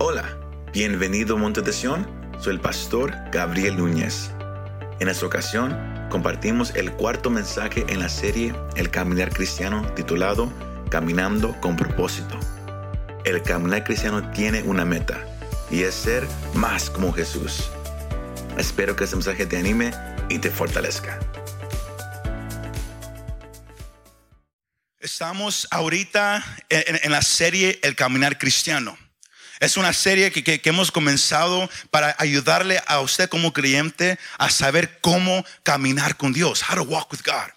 Hola, bienvenido a Monte de Sion. Soy el pastor Gabriel Núñez. En esta ocasión compartimos el cuarto mensaje en la serie El Caminar Cristiano titulado Caminando con propósito. El caminar cristiano tiene una meta y es ser más como Jesús. Espero que este mensaje te anime y te fortalezca. Estamos ahorita en, en la serie El Caminar Cristiano. Es una serie que, que, hemos comenzado para ayudarle a usted como creyente a saber cómo caminar con Dios, how to walk with God,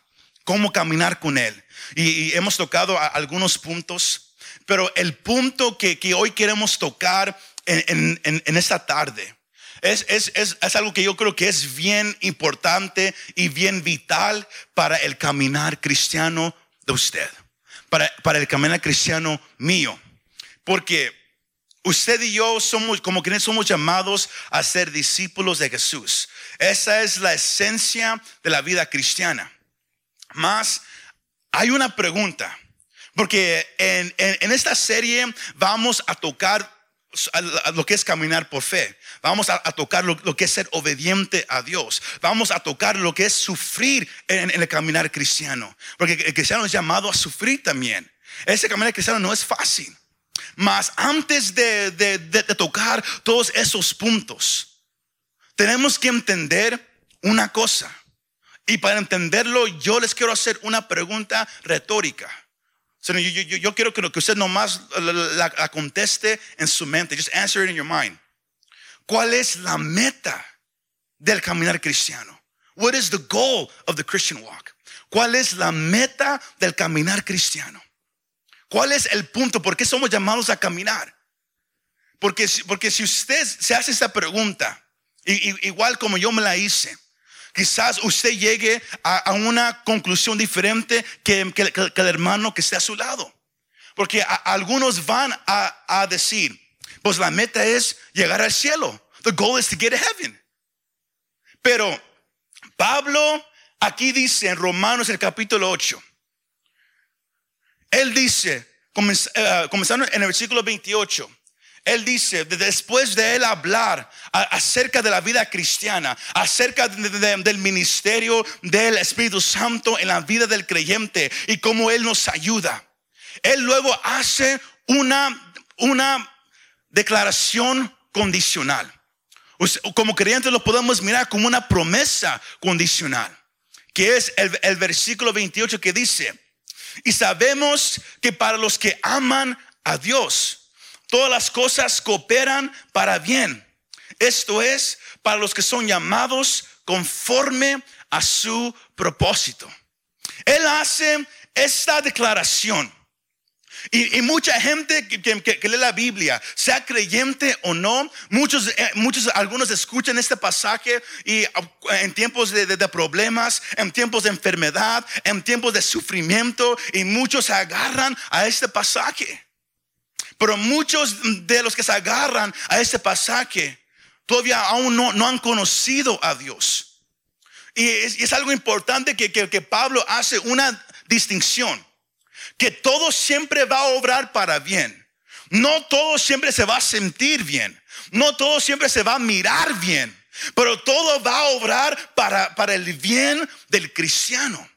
cómo caminar con Él. Y, y hemos tocado algunos puntos, pero el punto que, que hoy queremos tocar en, en, en esta tarde es, es, es, es, algo que yo creo que es bien importante y bien vital para el caminar cristiano de usted, para, para el caminar cristiano mío. Porque Usted y yo somos, como quienes somos llamados a ser discípulos de Jesús. Esa es la esencia de la vida cristiana. Más, hay una pregunta, porque en, esta serie vamos a tocar lo que es caminar por fe. Vamos a, tocar lo, lo, que es ser obediente a Dios. Vamos a tocar lo que es sufrir en, en el caminar cristiano. Porque el cristiano es llamado a sufrir también. Ese caminar cristiano no es fácil. Mas antes de, de, de, tocar todos esos puntos, tenemos que entender una cosa. Y para entenderlo, yo les quiero hacer una pregunta retórica. So, yo, quiero que usted nomás la, la, la, conteste en su mente. Just answer it in your mind. ¿Cuál es la meta del caminar cristiano? What is the goal of the Christian walk? ¿Cuál es la meta del caminar cristiano? ¿Cuál es el punto? ¿Por qué somos llamados a caminar? Porque, porque si usted se hace esta pregunta, igual como yo me la hice, quizás usted llegue a, a una conclusión diferente que, que, el hermano que esté a su lado. Porque algunos van a, a decir, pues la meta es llegar al cielo. The goal is to get to heaven. Pero Pablo aquí dice en Romanos el capítulo 8, él dice, eh, comenzando en el versículo 28, él dice, después de él hablar acerca de la vida cristiana, acerca de, de, del ministerio del Espíritu Santo en la vida del creyente y cómo él nos ayuda, él luego hace una, una declaración condicional. Como creyentes lo podemos mirar como una promesa condicional, que es el, el versículo 28 que dice, y sabemos que para los que aman a Dios, todas las cosas cooperan para bien. Esto es, para los que son llamados conforme a su propósito. Él hace esta declaración. Y, mucha gente que, lee la Biblia, sea creyente o no, muchos, eh, muchos, algunos escuchan este pasaje y en tiempos de, problemas, en tiempos de enfermedad, en tiempos de sufrimiento, y muchos se agarran a este pasaje. Pero muchos de los que se agarran a este pasaje todavía aún no, no han conocido a Dios. Y es, y es algo importante que, que Pablo hace una distinción que todo siempre va a obrar para bien. No todo siempre se va a sentir bien. No todo siempre se va a mirar bien. Pero todo va a obrar para, para el bien del cristiano.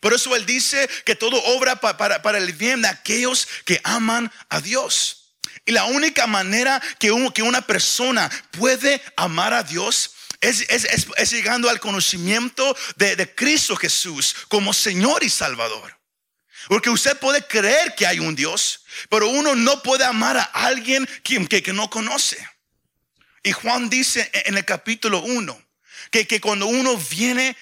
Por eso él dice que todo obra para, para, el bien de aquellos que aman a Dios. Y la única manera que, un, que una persona puede amar a Dios es, es, es, es llegando al conocimiento de, de Cristo Jesús como Señor y Salvador. Porque usted puede creer que hay un Dios, pero uno no puede amar a alguien que, que, que no conoce. Y Juan dice en el capítulo 1 que, que cuando uno viene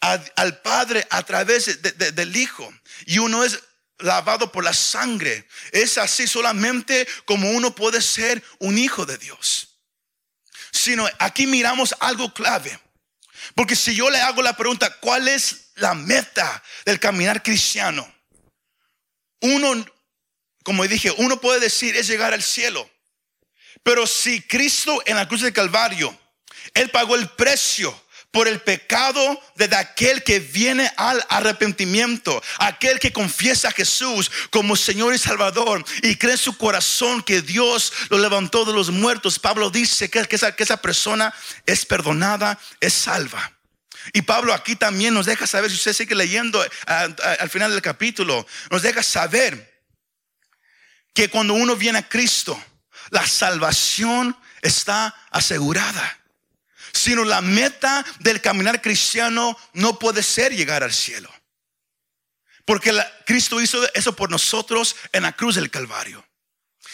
al Padre a través de, de, del Hijo y uno es lavado por la sangre, es así solamente como uno puede ser un hijo de Dios. Sino aquí miramos algo clave. Porque si yo le hago la pregunta, ¿cuál es la meta del caminar cristiano? Uno, como dije, uno puede decir es llegar al cielo. Pero si Cristo en la cruz del Calvario, Él pagó el precio por el pecado de aquel que viene al arrepentimiento, aquel que confiesa a Jesús como Señor y Salvador y cree en su corazón que Dios lo levantó de los muertos. Pablo dice que, esa, que esa persona es perdonada, es salva. Y Pablo aquí también nos deja saber, si usted sigue leyendo al final del capítulo, nos deja saber que cuando uno viene a Cristo, la salvación está asegurada. Sino la meta del caminar cristiano no puede ser llegar al cielo. Porque Cristo hizo eso por nosotros en la cruz del Calvario.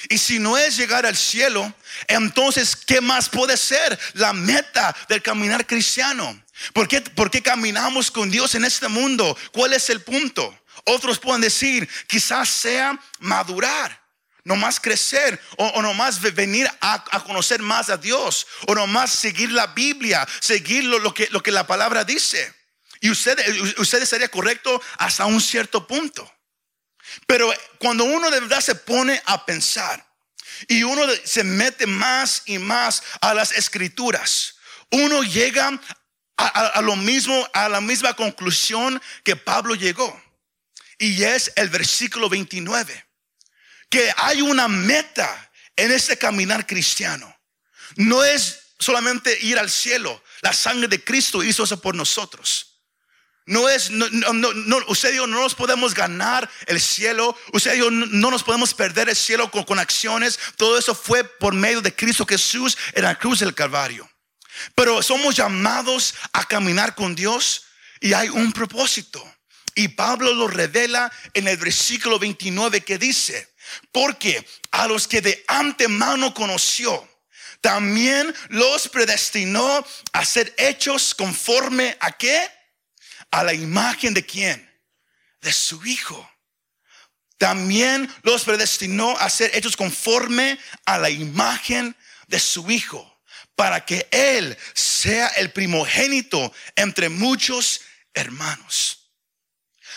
Y si no es llegar al cielo, entonces, ¿qué más puede ser la meta del caminar cristiano? ¿Por qué, ¿Por qué caminamos con Dios en este mundo? ¿Cuál es el punto? Otros pueden decir, quizás sea madurar no más crecer o, no más venir a, conocer más a Dios o no más seguir la Biblia, seguir lo, que, lo que la palabra dice. Y usted, usted estaría correcto hasta un cierto punto. Pero cuando uno de verdad se pone a pensar y uno se mete más y más a las escrituras, uno llega a, lo mismo, a la misma conclusión que Pablo llegó. Y es el versículo 29 que hay una meta en este caminar cristiano. No es solamente ir al cielo. La sangre de Cristo hizo eso por nosotros. No es, no, no, usted y yo no nos podemos ganar el cielo. Usted y yo no, nos podemos perder el cielo con, con acciones. Todo eso fue por medio de Cristo Jesús en la cruz del Calvario. Pero somos llamados a caminar con Dios y hay un propósito. Y Pablo lo revela en el versículo 29 que dice, porque a los que de antemano conoció, también los predestinó a ser hechos conforme a qué? A la imagen de quién? De su Hijo. También los predestinó a ser hechos conforme a la imagen de su Hijo, para que Él sea el primogénito entre muchos hermanos.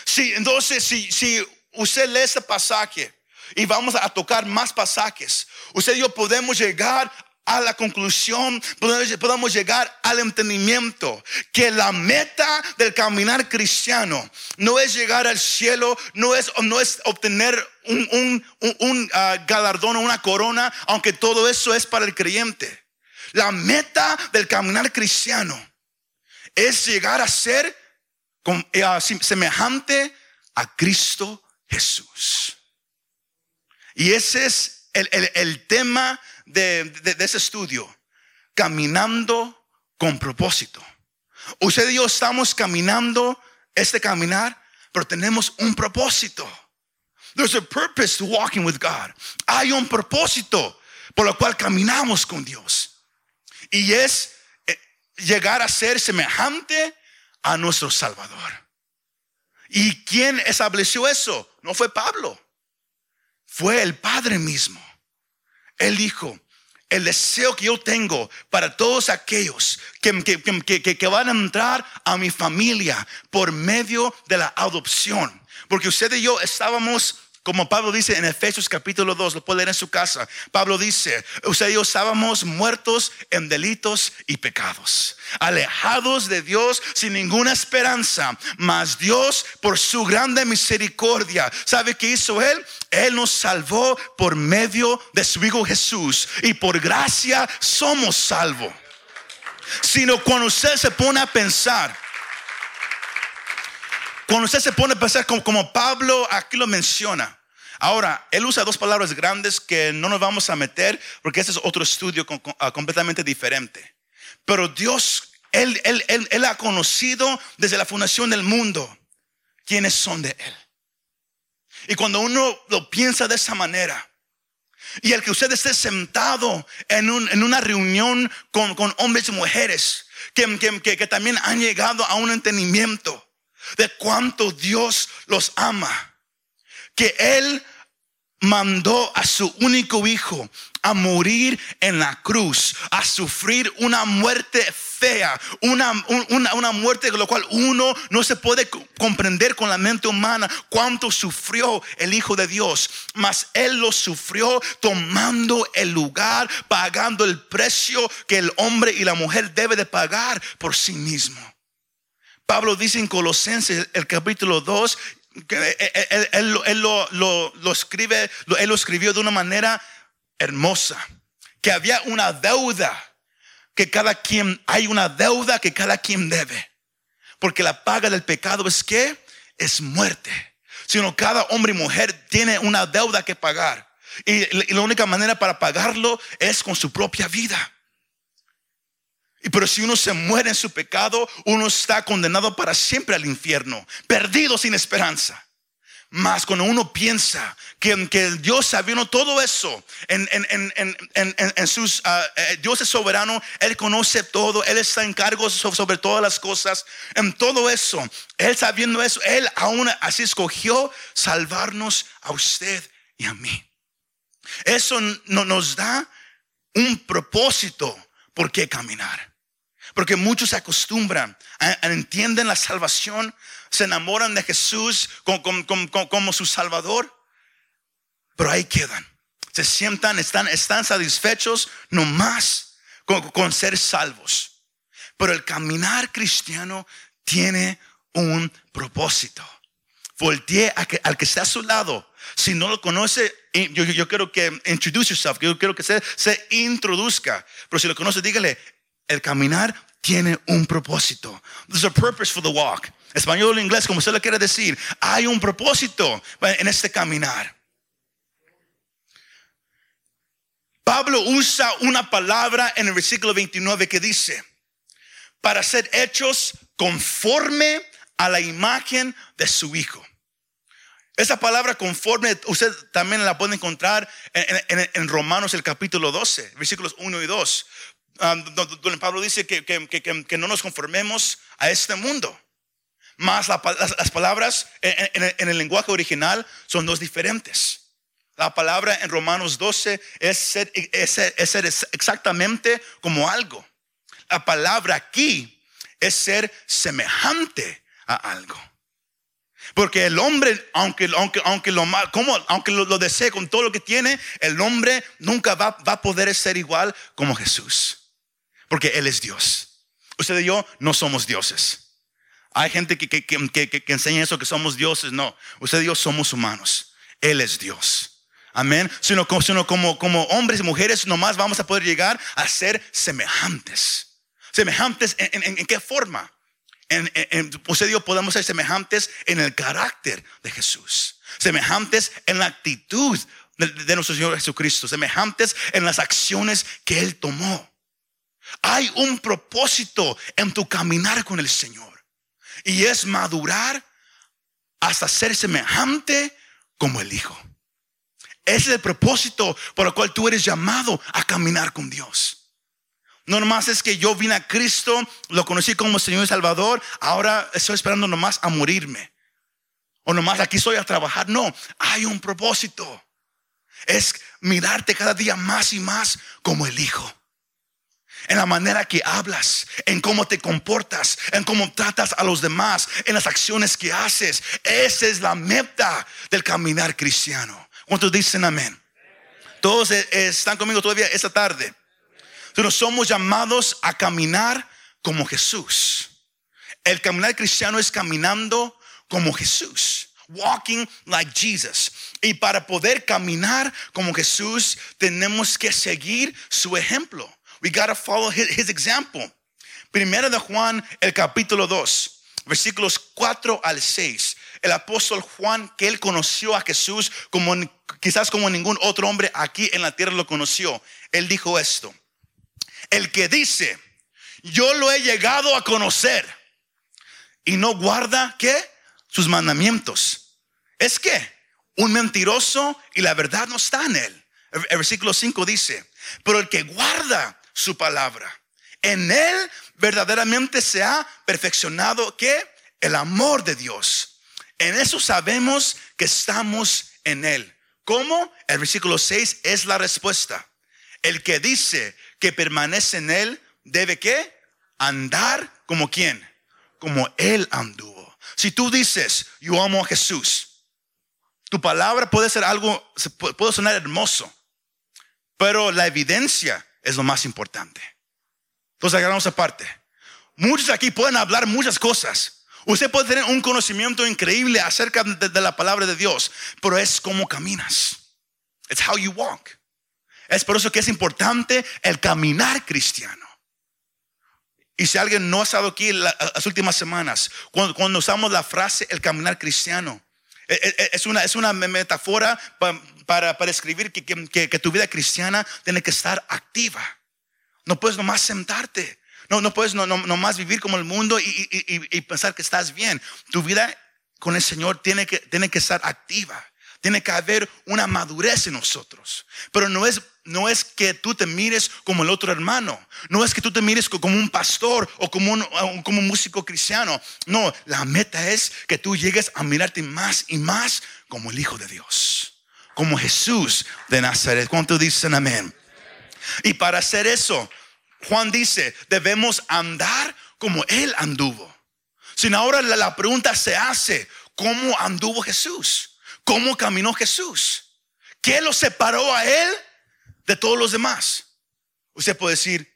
Sí, entonces, si, si usted lee este pasaje, y vamos a tocar más pasajes. Usted y yo podemos llegar a la conclusión, podemos llegar al entendimiento que la meta del caminar cristiano no es llegar al cielo, no es, no es obtener un, un, ah, galardón o una corona, aunque todo eso es para el creyente. La meta del caminar cristiano es llegar a ser eh, semejante a Cristo Jesús. Y ese es el, tema de, ese estudio, caminando con propósito. Usted y yo estamos caminando este caminar, pero tenemos un propósito. There's a purpose to walking with God. Hay un propósito por lo cual caminamos con Dios. Y es eh, llegar a ser semejante a nuestro Salvador. ¿Y quién estableció eso? No fue Pablo fue el Padre mismo. Él dijo, el deseo que yo tengo para todos aquellos que, que, que, van a entrar a mi familia por medio de la adopción. Porque usted y yo estábamos como Pablo dice en Efesios capítulo 2, lo puede leer en su casa. Pablo dice, usted y yo estábamos muertos en delitos y pecados, alejados de Dios sin ninguna esperanza, mas Dios por su grande misericordia, ¿sabe qué hizo Él? Él nos salvó por medio de su Hijo Jesús y por gracia somos salvos. Sino cuando usted se pone a pensar, cuando usted se pone a pensar como, como Pablo aquí lo menciona, Ahora, él usa dos palabras grandes que no nos vamos a meter porque ese es otro estudio ah, completamente diferente. Pero Dios, él, él, él, ha conocido desde la fundación del mundo quiénes son de Él. Y cuando uno lo piensa de esa manera, y el que usted esté sentado en, una reunión con, hombres y mujeres que, que, que también han llegado a un entendimiento de cuánto Dios los ama que Él mandó a su único hijo a morir en la cruz, a sufrir una muerte fea, una, una, una, muerte de lo cual uno no se puede comprender con la mente humana cuánto sufrió el Hijo de Dios, mas Él lo sufrió tomando el lugar, pagando el precio que el hombre y la mujer debe de pagar por sí mismo. Pablo dice en Colosenses el capítulo 2 él, lo, escribe, él lo escribió de una manera hermosa, que había una deuda, que cada quien, hay una deuda que cada quien debe, porque la paga del pecado es que es muerte, sino cada hombre y mujer tiene una deuda que pagar. Y la única manera para pagarlo es con su propia vida. Pero si uno se muere en su pecado, uno está condenado para siempre al infierno, perdido sin esperanza. Mas cuando uno piensa que, que Dios sabiendo todo eso, en, en, sus, ah, eh, Dios es soberano, Él conoce todo, Él está en cargo sobre, todas las cosas, en todo eso, Él sabiendo eso, Él aún así escogió salvarnos a usted y a mí. Eso no, nos da un propósito por qué caminar. Porque muchos se acostumbran, entienden la salvación, se enamoran de Jesús como, su Salvador, pero ahí quedan. Se sientan, están, satisfechos nomás con, con ser salvos. Pero el caminar cristiano tiene un propósito. Voltee al que está a su lado. Si no lo conoce, yo, yo quiero que introduce yourself, yo quiero que se, se introduzca. Pero si lo conoce, dígale, el caminar tiene un propósito. There's a purpose for the walk. Español o inglés, como usted lo quiere decir. Hay un propósito en este caminar. Pablo usa una palabra en el versículo 29 que dice, para ser hechos conforme a la imagen de su Hijo. Esa palabra conforme, usted también la puede encontrar en, en Romanos el capítulo 12, versículos 1 y 2. Ah, donde Pablo dice que, no nos conformemos a este mundo. Más las, palabras en, el lenguaje original son dos diferentes. La palabra en Romanos 12 es ser, exactamente como algo. La palabra aquí es ser semejante a algo. Porque el hombre, aunque, aunque, aunque, lo, como, aunque lo, desee con todo lo que tiene, el hombre nunca va, va a poder ser igual como Jesús porque Él es Dios. Usted y yo no somos dioses. Hay gente que, que, que, que, enseña eso, que somos dioses. No, usted y yo somos humanos. Él es Dios. Amén. Sino, como, como hombres y mujeres, nomás vamos a poder llegar a ser semejantes. Semejantes en, en, qué forma? En, usted y yo podemos ser semejantes en el carácter de Jesús. Semejantes en la actitud de nuestro Señor Jesucristo. Semejantes en las acciones que Él tomó. Hay un propósito en tu caminar con el Señor. Y es madurar hasta ser semejante como el Hijo. Ese es el propósito por el cual tú eres llamado a caminar con Dios. No nomás es que yo vine a Cristo, lo conocí como Señor y Salvador, ahora estoy esperando nomás a morirme. O nomás aquí estoy a trabajar. No, hay un propósito. Es mirarte cada día más y más como el Hijo en la manera que hablas, en cómo te comportas, en cómo tratas a los demás, en las acciones que haces. Esa es la meta del caminar cristiano. ¿Cuántos dicen amén? Todos eh, están conmigo todavía esta tarde. Pero somos llamados a caminar como Jesús. El caminar cristiano es caminando como Jesús. Walking like Jesus. Y para poder caminar como Jesús, tenemos que seguir su ejemplo. We got to follow his, example. Primera de Juan, el capítulo 2, versículos 4 al 6. El apóstol Juan, que él conoció a Jesús como quizás como ningún otro hombre aquí en la tierra lo conoció. Él dijo esto. El que dice, yo lo he llegado a conocer y no guarda, ¿qué? Sus mandamientos. Es que un mentiroso y la verdad no está en él. El versículo 5 dice, pero el que guarda su palabra. En él verdaderamente se ha perfeccionado que el amor de Dios. En eso sabemos que estamos en él. ¿Cómo? El versículo 6 es la respuesta. El que dice que permanece en él debe qué? Andar como quién? Como él anduvo. Si tú dices, yo amo a Jesús, tu palabra puede ser algo, puede sonar hermoso, pero la evidencia es lo más importante. Entonces agarramos aparte. Muchos aquí pueden hablar muchas cosas. Usted puede tener un conocimiento increíble acerca de, la palabra de Dios, pero es como caminas. It's how you walk. Es por eso que es importante el caminar cristiano. Y si alguien no ha estado aquí las últimas semanas, cuando, usamos la frase el caminar cristiano, e, e, e, es una, es una metáfora para, escribir que, tu vida cristiana tiene que estar activa. No puedes nomás sentarte. No, no puedes no, no, nomás vivir como el mundo y, pensar que estás bien. Tu vida con el Señor tiene que, tiene que estar activa. Tiene que haber una madurez en nosotros. Pero no es, no es que tú te mires como el otro hermano. No es que tú te mires como un pastor o como un, como un músico cristiano. No, la meta es que tú llegues a mirarte más y más como el Hijo de Dios. Como Jesús de Nazaret. ¿Cuánto dicen amén? Y para hacer eso, Juan dice, debemos andar como Él anduvo. Sin ahora la pregunta se hace, ¿cómo anduvo Jesús? cómo caminó Jesús. ¿Qué lo separó a él de todos los demás? Usted puede decir,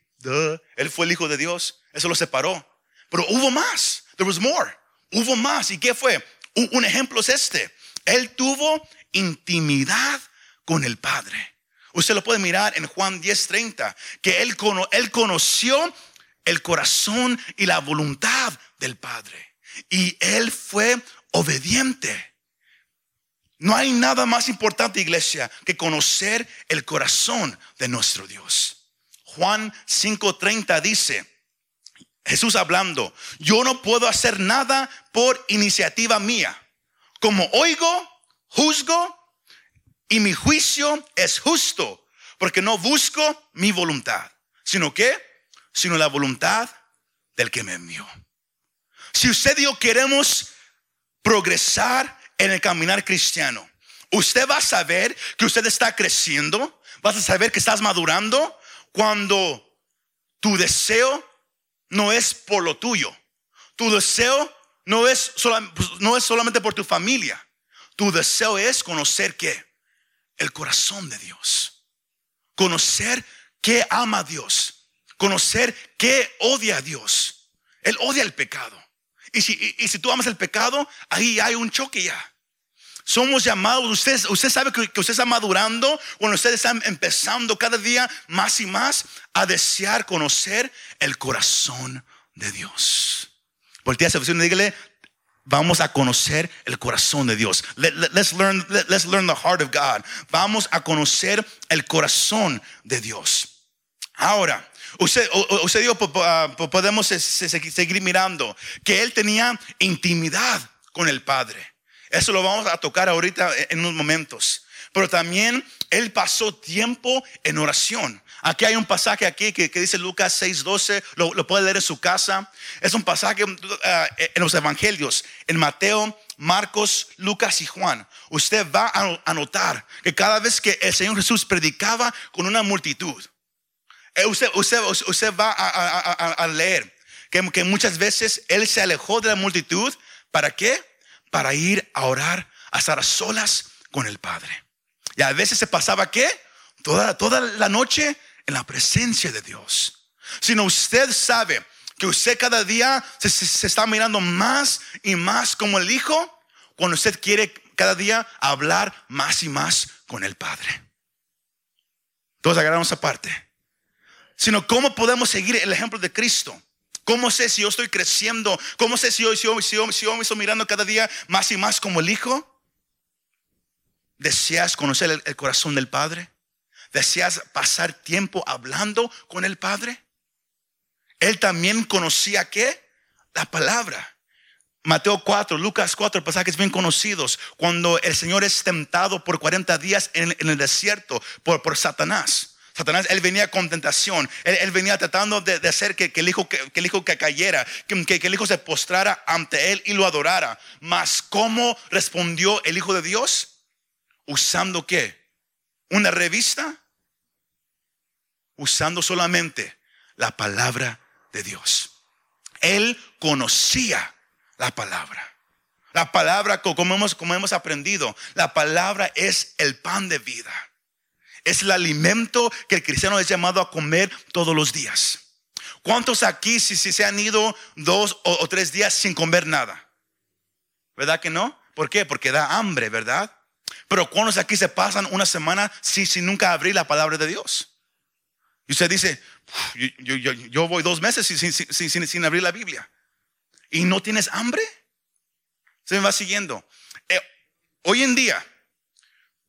él fue el Hijo de Dios, eso lo separó. Pero hubo más, there was more. Hubo más. ¿Y qué fue? Un, ejemplo es este. Él tuvo intimidad con el Padre. Usted lo puede mirar en Juan 10:30, que él, él conoció el corazón y la voluntad del Padre. Y él fue obediente. No hay nada más importante, iglesia, que conocer el corazón de nuestro Dios. Juan 5:30 dice, Jesús hablando, yo no puedo hacer nada por iniciativa mía. Como oigo, juzgo y mi juicio es justo, porque no busco mi voluntad, sino que, sino la voluntad del que me envió. Si usted y yo queremos progresar en el caminar cristiano. Usted va a saber que usted está creciendo, vas a saber que estás madurando cuando tu deseo no es por lo tuyo. Tu deseo no es, no es solamente por tu familia. Tu deseo es conocer qué? El corazón de Dios. Conocer que ama a Dios. Conocer que odia a Dios. Él odia el pecado. Y si, y si tú amas el pecado, ahí hay un choque ya. Somos llamados, usted, usted sabe que, usted está madurando cuando usted está empezando cada día más y más a desear conocer el corazón de Dios. Voltea dígale, vamos a conocer el corazón de Dios. let's, learn, let's learn the heart of God. Vamos a conocer el corazón de Dios. Ahora, usted, usted dijo, podemos seguir mirando que él tenía intimidad con el Padre. Eso lo vamos a tocar ahorita en unos momentos. Pero también él pasó tiempo en oración. Aquí hay un pasaje aquí que, dice Lucas 6:12, lo, lo, puede leer en su casa. Es un pasaje uh, en los evangelios, en Mateo, Marcos, Lucas y Juan. Usted va a, notar que cada vez que el Señor Jesús predicaba con una multitud, eh, usted, usted, va a, leer que, que muchas veces Él se alejó de la multitud. ¿Para qué? para ir a orar, a estar a solas con el Padre. Y a veces se pasaba qué? Toda, toda la noche en la presencia de Dios. Sino usted sabe que usted cada día se, está mirando más y más como el Hijo cuando usted quiere cada día hablar más y más con el Padre. Todos agarramos aparte. Sino cómo podemos seguir el ejemplo de Cristo. ¿Cómo sé si yo estoy creciendo? ¿Cómo sé si yo, si yo, me estoy mirando cada día más y más como el Hijo? ¿Deseas conocer el, el corazón del Padre? ¿Deseas pasar tiempo hablando con el Padre? Él también conocía qué? La palabra. Mateo 4, Lucas 4, pasajes bien conocidos, cuando el Señor es tentado por 40 días en, el desierto por, por Satanás. Satanás, él venía con tentación, él, venía tratando de, hacer que, el hijo, que, el hijo que cayera, que, el hijo se postrara ante él y lo adorara. Mas, ¿cómo respondió el Hijo de Dios? ¿Usando qué? ¿Una revista? Usando solamente la palabra de Dios. Él conocía la palabra. La palabra, como hemos, como hemos aprendido, la palabra es el pan de vida. Es el alimento que el cristiano es llamado a comer todos los días. ¿Cuántos aquí si, si se han ido dos o, tres días sin comer nada? ¿Verdad que no? ¿Por qué? Porque da hambre, ¿verdad? Pero ¿cuántos aquí se pasan una semana sin, sin nunca abrir la palabra de Dios? Y usted dice, yo, yo, yo, voy dos meses sin, sin, sin, abrir la Biblia. ¿Y no tienes hambre? Se me va siguiendo. Eh, hoy en día,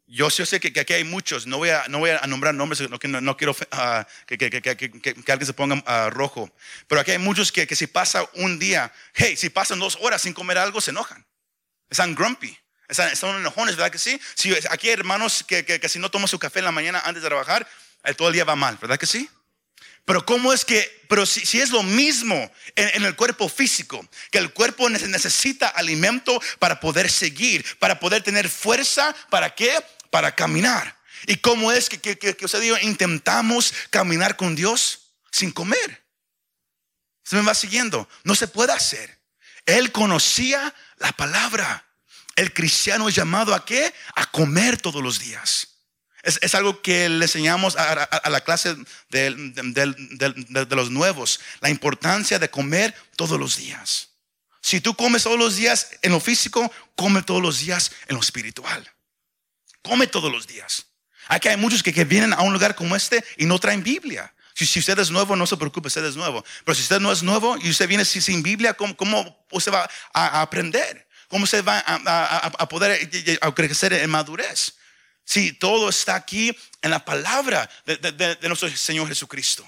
yo, sé que, aquí hay muchos, no voy a, no voy a nombrar nombres, no, no, quiero ah, que, alguien se ponga uh, rojo, pero aquí hay muchos que, si pasa un día, hey, si pasan dos horas sin comer algo, se enojan. Están grumpy, están, enojones, ¿verdad que sí? Si, aquí hay hermanos que, si no toman su café en la mañana antes de trabajar, todo el día va mal, ¿verdad que sí? Pero cómo es que, pero si, es lo mismo en, el cuerpo físico, que el cuerpo necesita alimento para poder seguir, para poder tener fuerza, ¿para qué? Para caminar. ¿Y cómo es que, que, que, usted dijo, intentamos caminar con Dios sin comer? Se me va siguiendo. No se puede hacer. Él conocía la palabra. El cristiano es llamado a qué? A comer todos los días. Es, algo que le enseñamos a, la clase de, los nuevos, la importancia de comer todos los días. Si tú comes todos los días en lo físico, come todos los días en lo espiritual. Come todos los días. Aquí hay muchos que, vienen a un lugar como este y no traen Biblia. Si, usted es nuevo, no se preocupe, usted es nuevo. Pero si usted no es nuevo y usted viene sin, Biblia, ¿cómo, ¿cómo, usted va a, aprender? ¿Cómo se va a, a poder crecer en madurez? Si todo está aquí en la palabra de, nuestro Señor Jesucristo.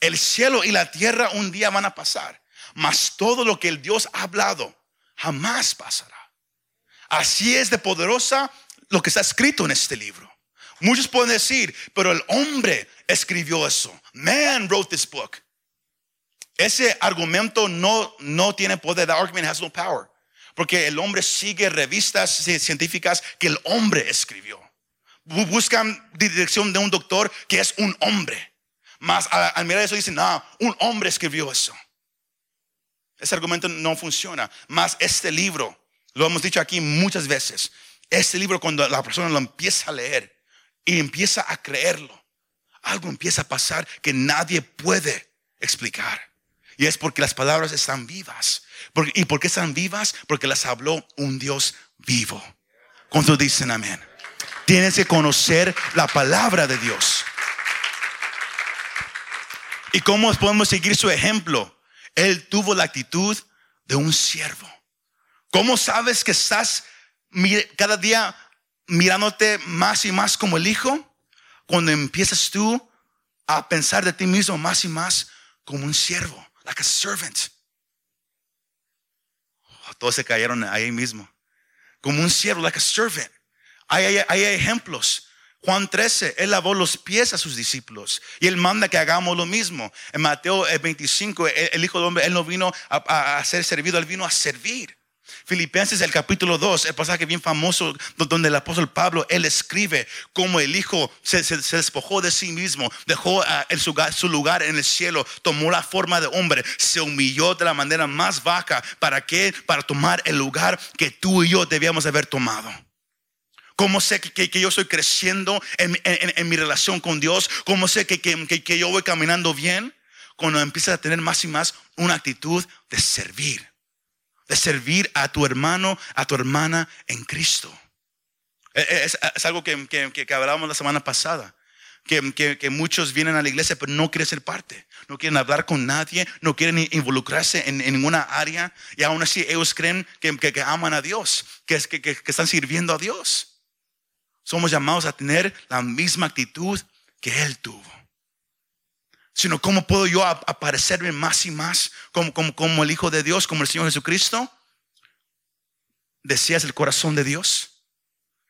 El cielo y la tierra un día van a pasar, mas todo lo que el Dios ha hablado jamás pasará. Así es de poderosa lo que está escrito en este libro. Muchos pueden decir, pero el hombre escribió eso. Man wrote this book. Ese argumento no, no tiene poder. The argument has no power. Porque el hombre sigue revistas científicas que el hombre escribió buscan dirección de un doctor que es un hombre. Más al, mirar eso dicen, no, un hombre escribió eso. Ese argumento no funciona. Más este libro, lo hemos dicho aquí muchas veces, este libro cuando la persona lo empieza a leer y empieza a creerlo, algo empieza a pasar que nadie puede explicar. Y es porque las palabras están vivas. ¿Y por qué están vivas? Porque las habló un Dios vivo. ¿Cuántos dicen amén? Tienes que conocer la palabra de Dios. ¿Y cómo podemos seguir su ejemplo? Él tuvo la actitud de un siervo. ¿Cómo sabes que estás cada día mirándote más y más como el hijo? Cuando empiezas tú a pensar de ti mismo más y más como un siervo, like a servant. Todos se cayeron ahí mismo. Como un siervo, like a servant. Hay, ejemplos. Juan 13, él lavó los pies a sus discípulos y él manda que hagamos lo mismo. En Mateo 25, el, Hijo del Hombre, él no vino a, ser servido, él vino a servir. Filipenses el capítulo 2, el pasaje bien famoso donde el apóstol Pablo, él escribe cómo el Hijo se, despojó de sí mismo, dejó ah, su, su, lugar en el cielo, tomó la forma de hombre, se humilló de la manera más baja. ¿Para qué? Para tomar el lugar que tú y yo debíamos haber tomado. ¿Cómo sé que, yo estoy creciendo en, mi relación con Dios? ¿Cómo sé que, yo voy caminando bien? Cuando empiezas a tener más y más una actitud de servir. De servir a tu hermano, a tu hermana en Cristo. E, e, es, algo que, hablábamos la semana pasada. Que, muchos vienen a la iglesia pero no quieren ser parte, no quieren hablar con nadie, no quieren involucrarse en, ninguna área y aún así ellos creen que, aman a Dios, que, que, están sirviendo a Dios. Somos llamados a tener la misma actitud que Él tuvo. Sino, ¿cómo puedo yo aparecerme más y más como, el Hijo de Dios, como el Señor Jesucristo? ¿Deseas el corazón de Dios?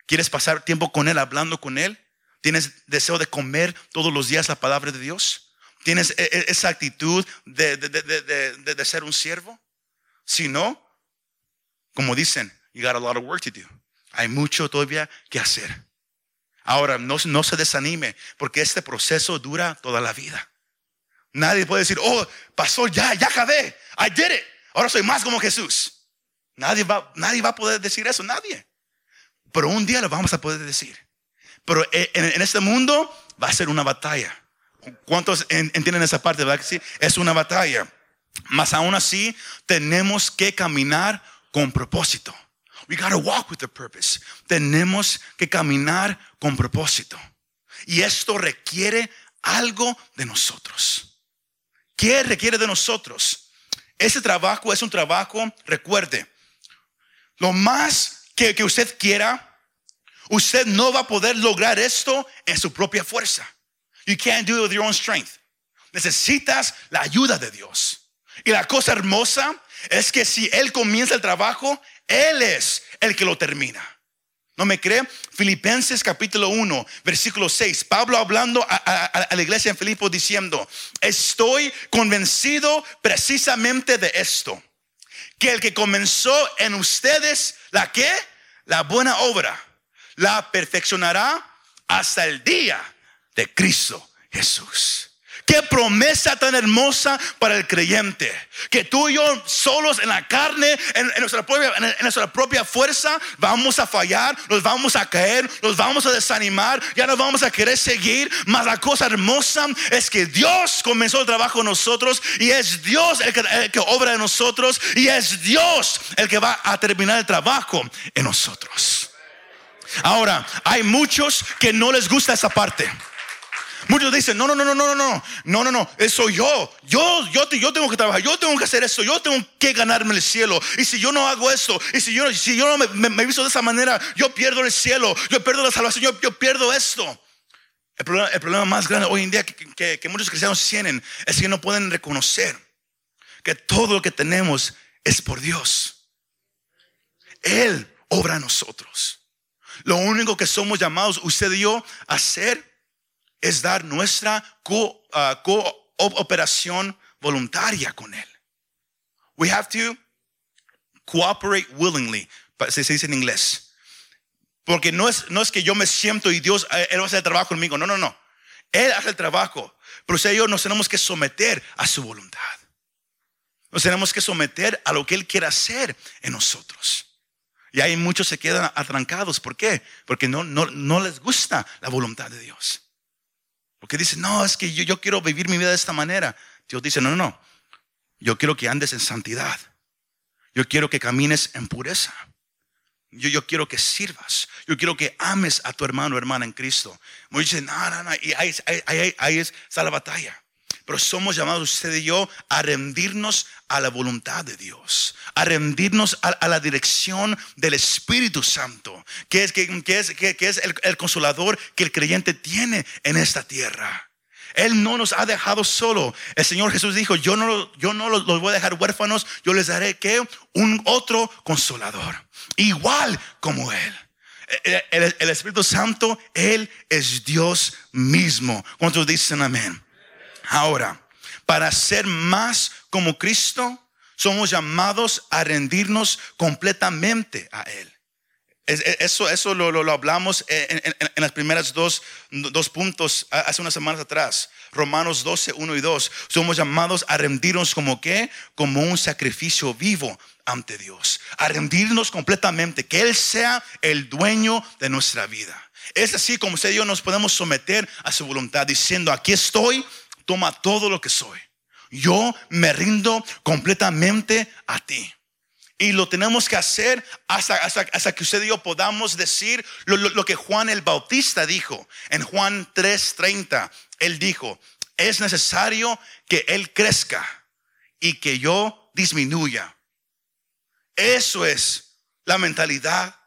¿Quieres pasar tiempo con Él, hablando con Él? ¿Tienes deseo de comer todos los días la palabra de Dios? ¿Tienes e, e, esa actitud de, de ser un siervo? Si no, como dicen, you got a lot of work to do. Hay mucho todavía que hacer. Ahora, no, no se desanime, porque este proceso dura toda la vida. Nadie puede decir, oh, pasó ya, ya acabé, I did it. Ahora soy más como Jesús. Nadie va, nadie va a poder decir eso, nadie. Pero un día lo vamos a poder decir. Pero en, este mundo va a ser una batalla. ¿Cuántos entienden esa parte? ¿verdad? Sí, es una batalla. Mas aún así, tenemos que caminar con propósito. We gotta walk with a purpose. Tenemos que caminar con propósito. Y esto requiere algo de nosotros. ¿Qué requiere de nosotros? Ese trabajo es un trabajo, recuerde, lo más que, que usted quiera, usted no va a poder lograr esto en su propia fuerza. You can't do it with your own strength. Necesitas la ayuda de Dios. Y la cosa hermosa es que si Él comienza el trabajo, Él es el que lo termina. ¿No me cree? Filipenses capítulo 1, versículo 6. Pablo hablando a, la iglesia en Filipos diciendo, estoy convencido precisamente de esto, que el que comenzó en ustedes, ¿la qué? La buena obra, la perfeccionará hasta el día de Cristo Jesús. Qué promesa tan hermosa para el creyente. Que tú y yo solos en la carne, en, nuestra, propia, fuerza, vamos a fallar, nos vamos a caer, nos vamos a desanimar, ya no vamos a querer seguir. Mas la cosa hermosa es que Dios comenzó el trabajo en nosotros y es Dios que, el que obra en nosotros y es Dios el que va a terminar el trabajo en nosotros. Ahora, hay muchos que no les gusta esa parte. Muchos dicen, no, no, no, no, no, no, no, no, no, eso yo, yo, yo, yo tengo que trabajar, yo tengo que hacer eso, yo tengo que ganarme el cielo. Y si yo no hago esto, y si yo, si yo no me, me, visto de esa manera, yo pierdo el cielo, yo pierdo la salvación, yo, yo pierdo esto. El problema, el problema, más grande hoy en día que, que, que muchos cristianos tienen es que no pueden reconocer que todo lo que tenemos es por Dios. Él obra a nosotros. Lo único que somos llamados usted y yo a hacer es dar nuestra uh, cooperación voluntaria con Él. We have to cooperate willingly, se dice en inglés. Porque no es, no es que yo me siento y Dios, eh, Él va a hacer el trabajo conmigo. No, no, no. Él hace el trabajo. Pero si ellos nos tenemos que someter a su voluntad. Nos tenemos que someter a lo que Él quiere hacer en nosotros. Y hay muchos se quedan atrancados. ¿Por qué? Porque no, no, no les gusta la voluntad de Dios. Porque dice, no, es que yo, yo quiero vivir mi vida de esta manera. Dios dice, no, no, no. Yo quiero que andes en santidad. Yo quiero que camines en pureza. Yo, yo quiero que sirvas. Yo quiero que ames a tu hermano o hermana en Cristo. Muchos dicen, no, no, no. Y ahí, ahí, ahí está la batalla. Pero somos llamados usted y yo a rendirnos a la voluntad de Dios, a rendirnos a, la dirección del Espíritu Santo, que es, que, es, que, es el, consolador que el creyente tiene en esta tierra. Él no nos ha dejado solo. El Señor Jesús dijo, yo no, yo no los, voy a dejar huérfanos, yo les daré que un otro consolador, igual como Él. El, el, Espíritu Santo, Él es Dios mismo. ¿Cuántos dicen amén? Ahora, para ser más como Cristo, somos llamados a rendirnos completamente a Él. Eso, eso lo, lo, hablamos en, en, las primeras dos, dos, puntos hace unas semanas atrás. Romanos 12, 1 y 2. Somos llamados a rendirnos como qué? Como un sacrificio vivo ante Dios. A rendirnos completamente. Que Él sea el dueño de nuestra vida. Es así como usted y yo nos podemos someter a su voluntad diciendo, aquí estoy, toma todo lo que soy. Yo me rindo completamente a ti. Y lo tenemos que hacer hasta, hasta, que usted y yo podamos decir lo, lo, que Juan el Bautista dijo. En Juan 3:30, él dijo, es necesario que Él crezca y que yo disminuya. Eso es la mentalidad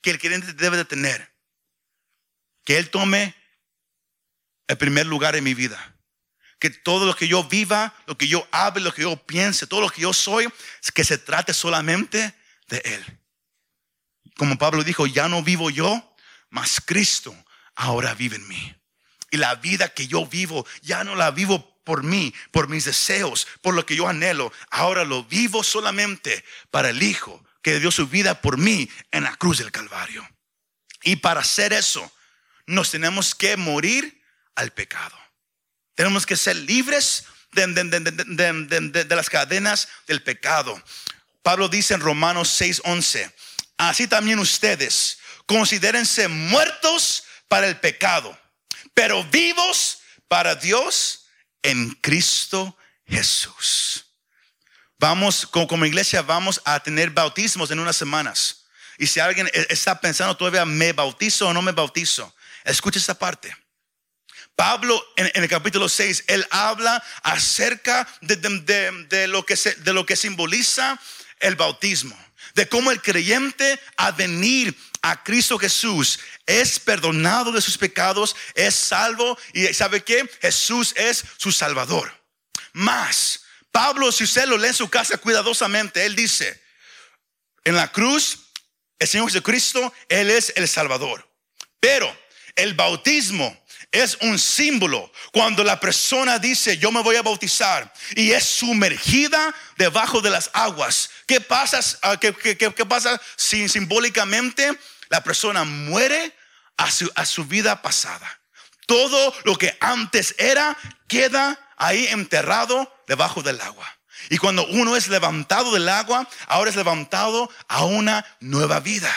que el creyente debe de tener. Que Él tome el primer lugar en mi vida que todo lo que yo viva, lo que yo hable, lo que yo piense, todo lo que yo soy, que se trate solamente de Él. Como Pablo dijo, ya no vivo yo, mas Cristo ahora vive en mí. Y la vida que yo vivo, ya no la vivo por mí, por mis deseos, por lo que yo anhelo. Ahora lo vivo solamente para el Hijo que dio su vida por mí en la cruz del Calvario. Y para hacer eso, nos tenemos que morir al pecado. Tenemos que ser libres de, las cadenas del pecado. Pablo dice en Romanos 6:11, así también ustedes considérense muertos para el pecado, pero vivos para Dios en Cristo Jesús. Vamos, como, iglesia, vamos a tener bautismos en unas semanas. Y si alguien e, está pensando todavía, ¿me bautizo o no me bautizo? Escucha esta parte. Pablo en, el capítulo 6, él habla acerca de, lo que de lo que simboliza el bautismo, de cómo el creyente a venir a Cristo Jesús es perdonado de sus pecados, es salvo y sabe que Jesús es su salvador. Más, Pablo, si usted lo lee en su casa cuidadosamente, él dice, en la cruz, el Señor Jesucristo, Él es el Salvador. Pero el bautismo es un símbolo cuando la persona dice yo me voy a bautizar y es sumergida debajo de las aguas. ¿Qué pasa, ah, qué, pasa si simbólicamente la persona muere a su, a su vida pasada? Todo lo que antes era queda ahí enterrado debajo del agua. Y cuando uno es levantado del agua, ahora es levantado a una nueva vida.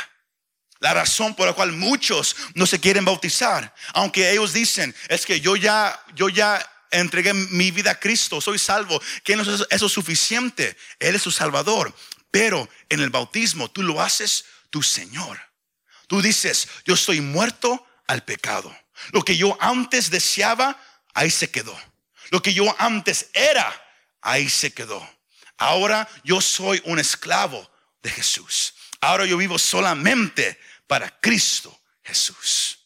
La razón por la cual muchos no se quieren bautizar, aunque ellos dicen, es que yo ya, yo ya entregué mi vida a Cristo, soy salvo, que no es eso suficiente, Él es su Salvador. Pero en el bautismo tú lo haces tu Señor. Tú dices, yo estoy muerto al pecado. Lo que yo antes deseaba, ahí se quedó. Lo que yo antes era, ahí se quedó. Ahora yo soy un esclavo de Jesús. Ahora yo vivo solamente para Cristo Jesús.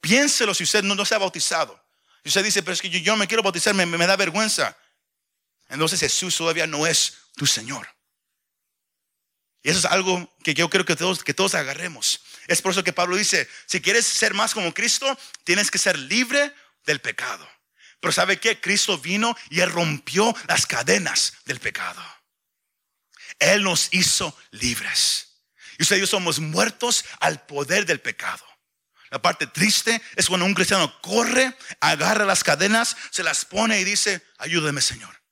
Piénselo si usted no, se ha bautizado. Si usted dice, pero es que yo, me quiero bautizar, me, da vergüenza. Entonces Jesús todavía no es tu Señor. Y eso es algo que yo creo que todos, que todos agarremos. Es por eso que Pablo dice, si quieres ser más como Cristo, tienes que ser libre del pecado. Pero ¿sabe qué? Cristo vino y él rompió las cadenas del pecado. Él nos hizo libres. Y usted y yo somos muertos al poder del pecado. La parte triste es cuando un cristiano corre, agarra las cadenas, se las pone y dice, ayúdeme Señor.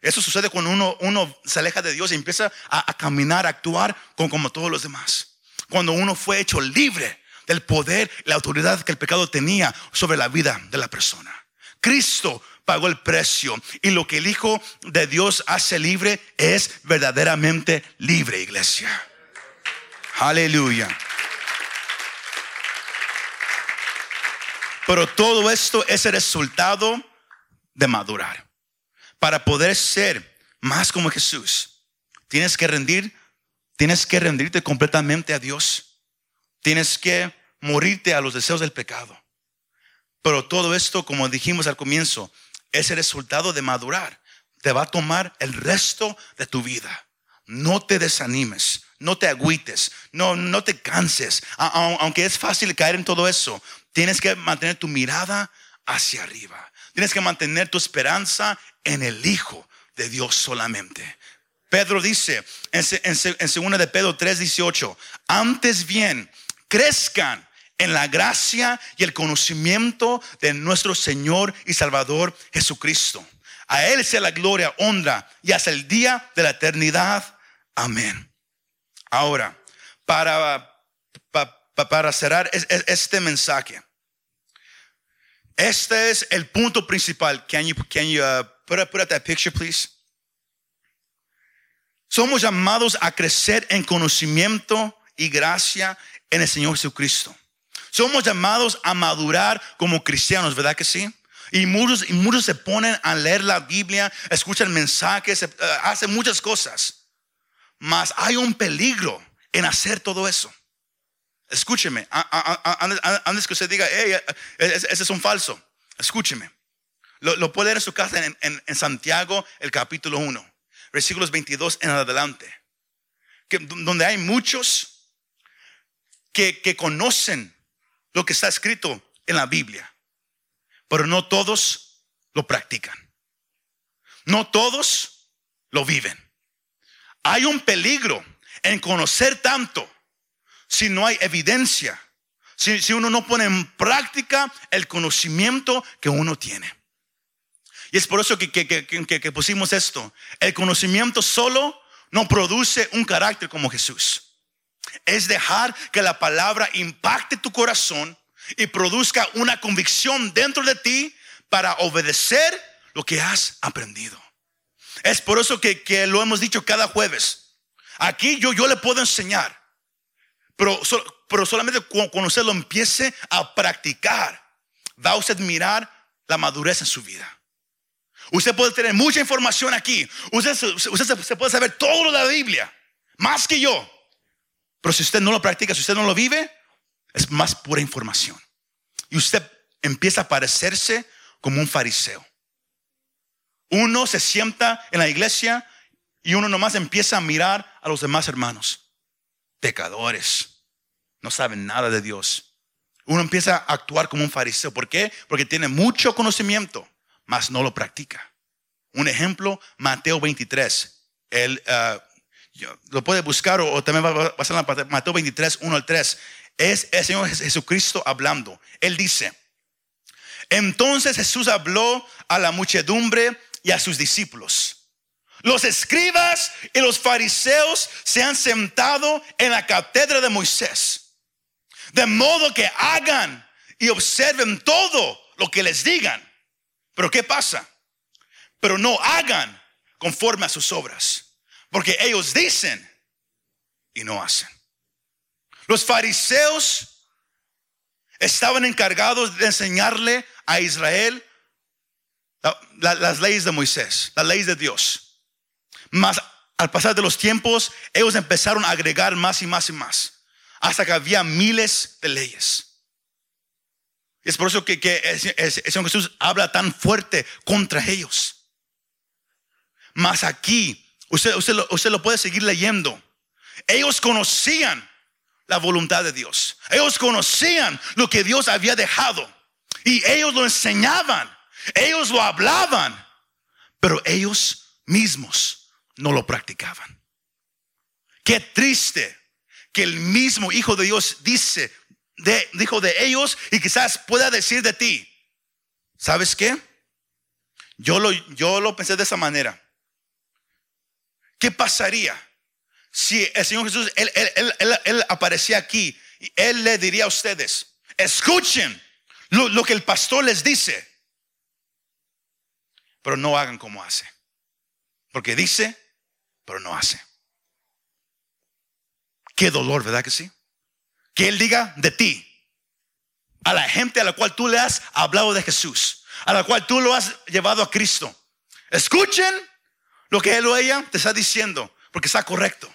Eso sucede cuando uno, uno se aleja de Dios y empieza a, caminar, a actuar como todos los demás. Cuando uno fue hecho libre del poder, la autoridad que el pecado tenía sobre la vida de la persona. Cristo pagó el precio y lo que el Hijo de Dios hace libre es verdaderamente libre, iglesia. Aleluya. Pero todo esto es el resultado de madurar. Para poder ser más como Jesús, tienes que rendir, tienes que rendirte completamente a Dios. Tienes que morirte a los deseos del pecado. Pero todo esto, como dijimos al comienzo, es el resultado de madurar. Te va a tomar el resto de tu vida. No te desanimes no te agüites, no, no te canses. Aunque es fácil caer en todo eso, tienes que mantener tu mirada hacia arriba. Tienes que mantener tu esperanza en el Hijo de Dios solamente. Pedro dice en, en, en de Pedro 3, 18, antes bien, crezcan en la gracia y el conocimiento de nuestro Señor y Salvador Jesucristo. A Él sea la gloria, honra y hasta el día de la eternidad. Amén. Ahora, para, para, cerrar este mensaje, este es el punto principal. Can you, can you uh, put, up, put up that picture, please? Somos llamados a crecer en conocimiento y gracia en el Señor Jesucristo. Somos llamados a madurar como cristianos, ¿verdad que sí? Y muchos, y muchos se ponen a leer la Biblia, escuchan mensajes, uh, hacen muchas cosas. Mas hay un peligro en hacer todo eso. Escúcheme, antes que usted diga, hey, eh, ese es un falso. Escúcheme. Lo, puede leer en su casa en, Santiago, el capítulo 1, versículos 22 en adelante. Donde hay muchos que conocen lo que está escrito en la Biblia, pero no todos lo practican. No todos lo viven. Hay un peligro en conocer tanto si no hay evidencia? Si, uno no pone en práctica el conocimiento que uno tiene. Y es por eso que, que pusimos esto. El conocimiento solo no produce un carácter como Jesús. Es dejar que la palabra impacte tu corazón y produzca una convicción dentro de ti para obedecer lo que has aprendido. Es por eso que, que lo hemos dicho cada jueves. Aquí yo, yo le puedo enseñar, pero, pero solamente cuando usted lo empiece a practicar, va a usted mirar la madurez en su vida. Usted puede tener mucha información aquí. Usted, usted se puede saber todo de la Biblia, más que yo. Pero si usted no lo practica, si usted no lo vive, es más pura información. Y usted empieza a parecerse como un fariseo. Uno se sienta en la iglesia y uno nomás empieza a mirar a los demás hermanos. Pecadores. No saben nada de Dios. Uno empieza a actuar como un fariseo. ¿Por qué? Porque tiene mucho conocimiento mas no lo practica. Un ejemplo, Mateo 23. Él, uh, lo puede buscar o, también va a pasar en Mateo 23, 1 al 3. Es el Señor Jesucristo hablando. Él dice, entonces Jesús habló a la muchedumbre y a sus discípulos. Los escribas y los fariseos se han sentado en la cátedra de Moisés. De modo que hagan y observen todo lo que les digan. Pero ¿qué pasa? Pero no hagan conforme a sus obras, porque ellos dicen y no hacen. Los fariseos estaban encargados de enseñarle a Israel las leyes de Moisés, las leyes de Dios. Mas al pasar de los tiempos, ellos empezaron a agregar más y más y más, hasta que había miles de leyes. Es por eso que, el Señor Jesús habla tan fuerte contra ellos. Mas aquí, usted, usted, usted lo puede seguir leyendo. Ellos conocían la voluntad de Dios. Ellos conocían lo que Dios había dejado. Y ellos lo enseñaban. Ellos lo hablaban. Pero ellos mismos no lo practicaban. Qué triste que el mismo Hijo de Dios dice de, dijo de ellos y quizás pueda decir de ti, ¿sabes qué? Yo lo, yo lo pensé de esa manera. ¿Qué pasaría si el Señor Jesús, él, él, aparecía aquí y Él le diría a ustedes, escuchen lo, lo que el pastor les dice, pero no hagan como hace. Porque dice, pero no hace. Qué dolor, ¿verdad que sí? que Él diga de ti, a la gente a la cual tú le has hablado de Jesús, a la cual tú lo has llevado a Cristo. Escuchen lo que Él o ella te está diciendo, porque está correcto,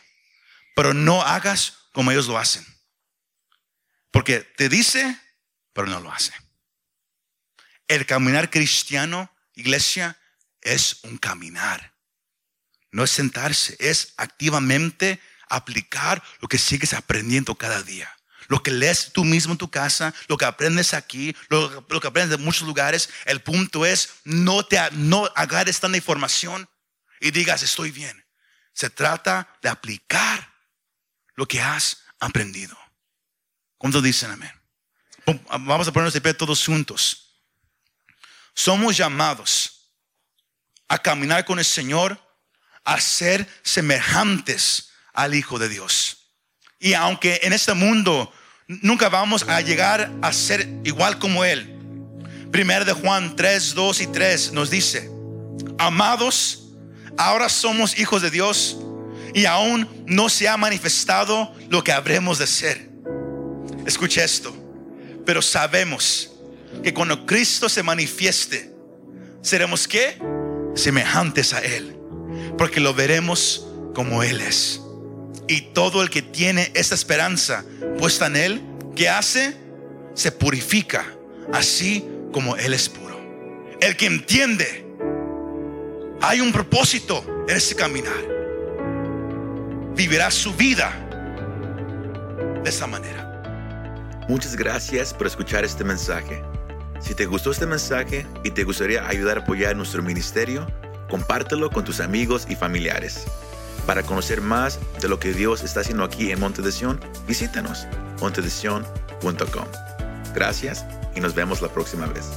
pero no hagas como ellos lo hacen. Porque te dice, pero no lo hace. El caminar cristiano, iglesia, es un caminar. No es sentarse, es activamente aplicar lo que sigues aprendiendo cada día lo que lees tú mismo en tu casa, lo que aprendes aquí, lo, que aprendes de muchos lugares. El punto es no te no agarres tanta información y digas estoy bien. Se trata de aplicar lo que has aprendido. ¿Cuántos dicen amén? Vamos a ponernos de pie todos juntos. Somos llamados a caminar con el Señor, a ser semejantes al Hijo de Dios. Y aunque en este mundo nunca vamos a llegar a ser igual como Él. Primero de Juan 3, 2 y 3 nos dice, amados, ahora somos hijos de Dios y aún no se ha manifestado lo que habremos de ser. Escucha esto, pero sabemos que cuando Cristo se manifieste, seremos qué? Semejantes a Él, porque lo veremos como Él es. Y todo el que tiene esta esperanza puesta en Él, ¿qué hace? Se purifica, así como Él es puro. El que entiende, hay un propósito en ese caminar. Vivirá su vida de esa manera. Muchas gracias por escuchar este mensaje. Si te gustó este mensaje y te gustaría ayudar a apoyar nuestro ministerio, compártelo con tus amigos y familiares. Para conocer más de lo que Dios está haciendo aquí en Monte de visítanos montedesion.com. Gracias y nos vemos la próxima vez.